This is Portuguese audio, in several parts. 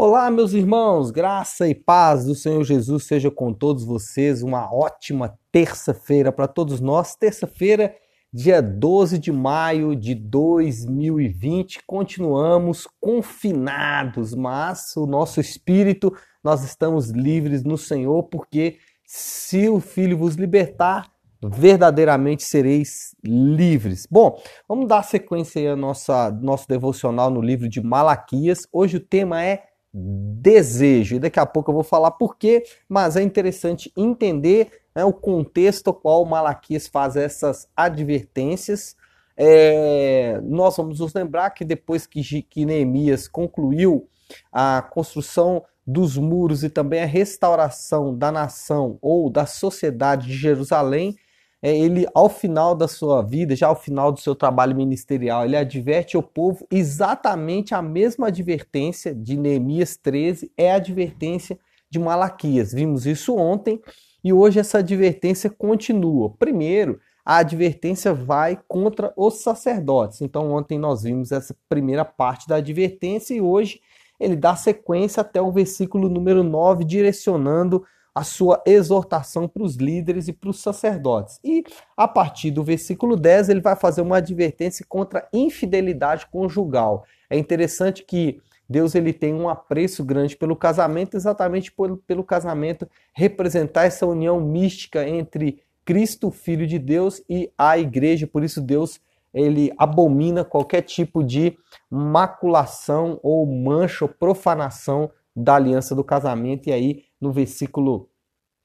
Olá, meus irmãos, graça e paz do Senhor Jesus seja com todos vocês. Uma ótima terça-feira para todos nós. Terça-feira, dia 12 de maio de 2020. Continuamos confinados, mas o nosso espírito, nós estamos livres no Senhor, porque se o Filho vos libertar, verdadeiramente sereis livres. Bom, vamos dar sequência aí ao nosso devocional no livro de Malaquias. Hoje o tema é desejo. E daqui a pouco eu vou falar por quê, mas é interessante entender né, o contexto ao qual Malaquias faz essas advertências. É, nós vamos nos lembrar que depois que, que Neemias concluiu a construção dos muros e também a restauração da nação ou da sociedade de Jerusalém, é, ele, ao final da sua vida, já ao final do seu trabalho ministerial, ele adverte ao povo exatamente a mesma advertência de Neemias 13, é a advertência de Malaquias. Vimos isso ontem e hoje essa advertência continua. Primeiro, a advertência vai contra os sacerdotes. Então, ontem nós vimos essa primeira parte da advertência e hoje ele dá sequência até o versículo número 9, direcionando a sua exortação para os líderes e para os sacerdotes. E a partir do versículo 10, ele vai fazer uma advertência contra infidelidade conjugal. É interessante que Deus ele tem um apreço grande pelo casamento, exatamente por, pelo casamento representar essa união mística entre Cristo, Filho de Deus, e a igreja. Por isso Deus ele abomina qualquer tipo de maculação ou mancha ou profanação da aliança do casamento. E aí, no versículo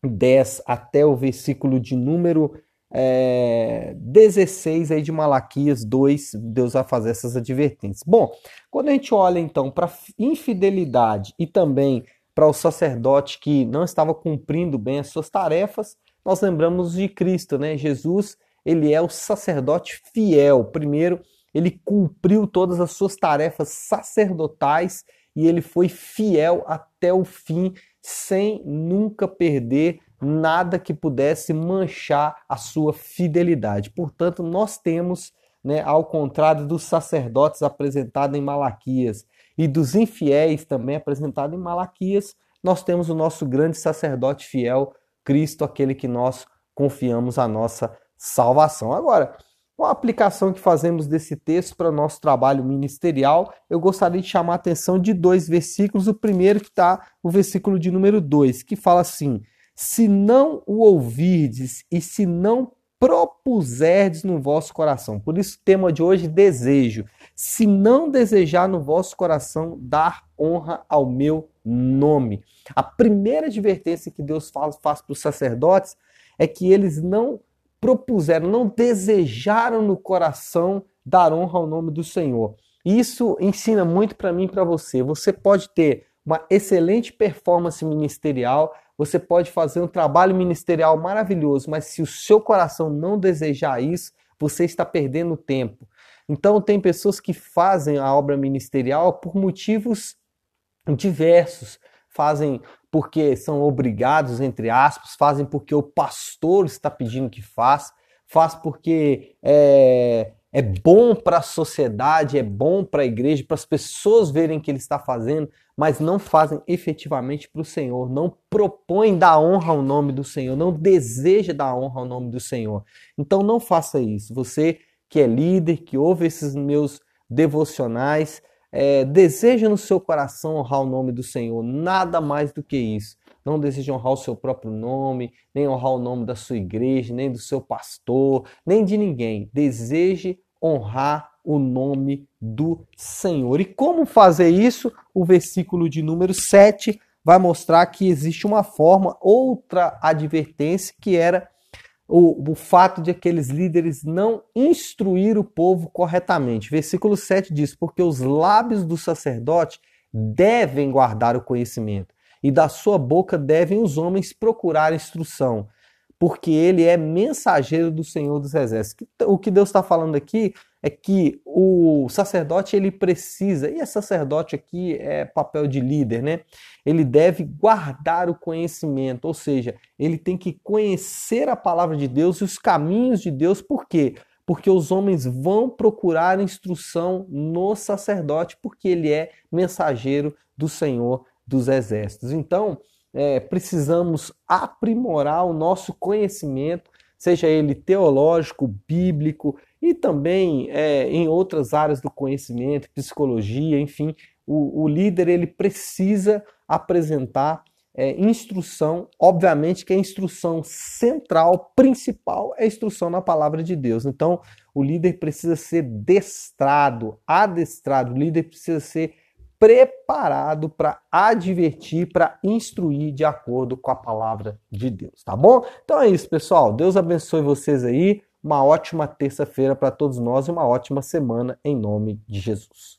10 até o versículo de número é, 16 aí de Malaquias 2, Deus vai fazer essas advertências. Bom, quando a gente olha então para infidelidade e também para o sacerdote que não estava cumprindo bem as suas tarefas, nós lembramos de Cristo, né? Jesus, ele é o sacerdote fiel. Primeiro, ele cumpriu todas as suas tarefas sacerdotais e ele foi fiel até o fim, sem nunca perder nada que pudesse manchar a sua fidelidade. Portanto, nós temos, né, ao contrário dos sacerdotes apresentados em Malaquias e dos infiéis também apresentados em Malaquias, nós temos o nosso grande sacerdote fiel, Cristo, aquele que nós confiamos a nossa salvação. Agora, com a aplicação que fazemos desse texto para o nosso trabalho ministerial, eu gostaria de chamar a atenção de dois versículos. O primeiro que está o versículo de número 2, que fala assim: Se não o ouvirdes e se não propuserdes no vosso coração. Por isso, o tema de hoje, desejo. Se não desejar no vosso coração dar honra ao meu nome. A primeira advertência que Deus faz, faz para os sacerdotes é que eles não propuseram, não desejaram no coração dar honra ao nome do Senhor. Isso ensina muito para mim e para você. Você pode ter uma excelente performance ministerial, você pode fazer um trabalho ministerial maravilhoso, mas se o seu coração não desejar isso, você está perdendo tempo. Então, tem pessoas que fazem a obra ministerial por motivos diversos. Fazem porque são obrigados, entre aspas, fazem porque o pastor está pedindo que faz, faz porque é, é bom para a sociedade, é bom para a igreja, para as pessoas verem que ele está fazendo, mas não fazem efetivamente para o Senhor, não propõem dar honra ao nome do Senhor, não deseja dar honra ao nome do Senhor. Então não faça isso. Você que é líder, que ouve esses meus devocionais, é, deseja no seu coração honrar o nome do Senhor, nada mais do que isso. Não deseja honrar o seu próprio nome, nem honrar o nome da sua igreja, nem do seu pastor, nem de ninguém. Deseje honrar o nome do Senhor. E como fazer isso? O versículo de número 7 vai mostrar que existe uma forma, outra advertência, que era o, o fato de aqueles líderes não instruir o povo corretamente. Versículo 7 diz: Porque os lábios do sacerdote devem guardar o conhecimento, e da sua boca devem os homens procurar instrução, porque ele é mensageiro do Senhor dos Exércitos. O que Deus está falando aqui é que o sacerdote ele precisa, e é sacerdote aqui é papel de líder, né? Ele deve guardar o conhecimento, ou seja, ele tem que conhecer a palavra de Deus e os caminhos de Deus, por quê? porque os homens vão procurar instrução no sacerdote, porque ele é mensageiro do Senhor dos Exércitos. Então, é, precisamos aprimorar o nosso conhecimento, seja ele teológico, bíblico e também é, em outras áreas do conhecimento, psicologia, enfim, o, o líder ele precisa apresentar é, instrução, obviamente que a instrução central, principal, é a instrução na palavra de Deus. Então, o líder precisa ser destrado, adestrado, o líder precisa ser preparado para advertir, para instruir de acordo com a palavra de Deus, tá bom? Então é isso, pessoal. Deus abençoe vocês aí. Uma ótima terça-feira para todos nós e uma ótima semana em nome de Jesus.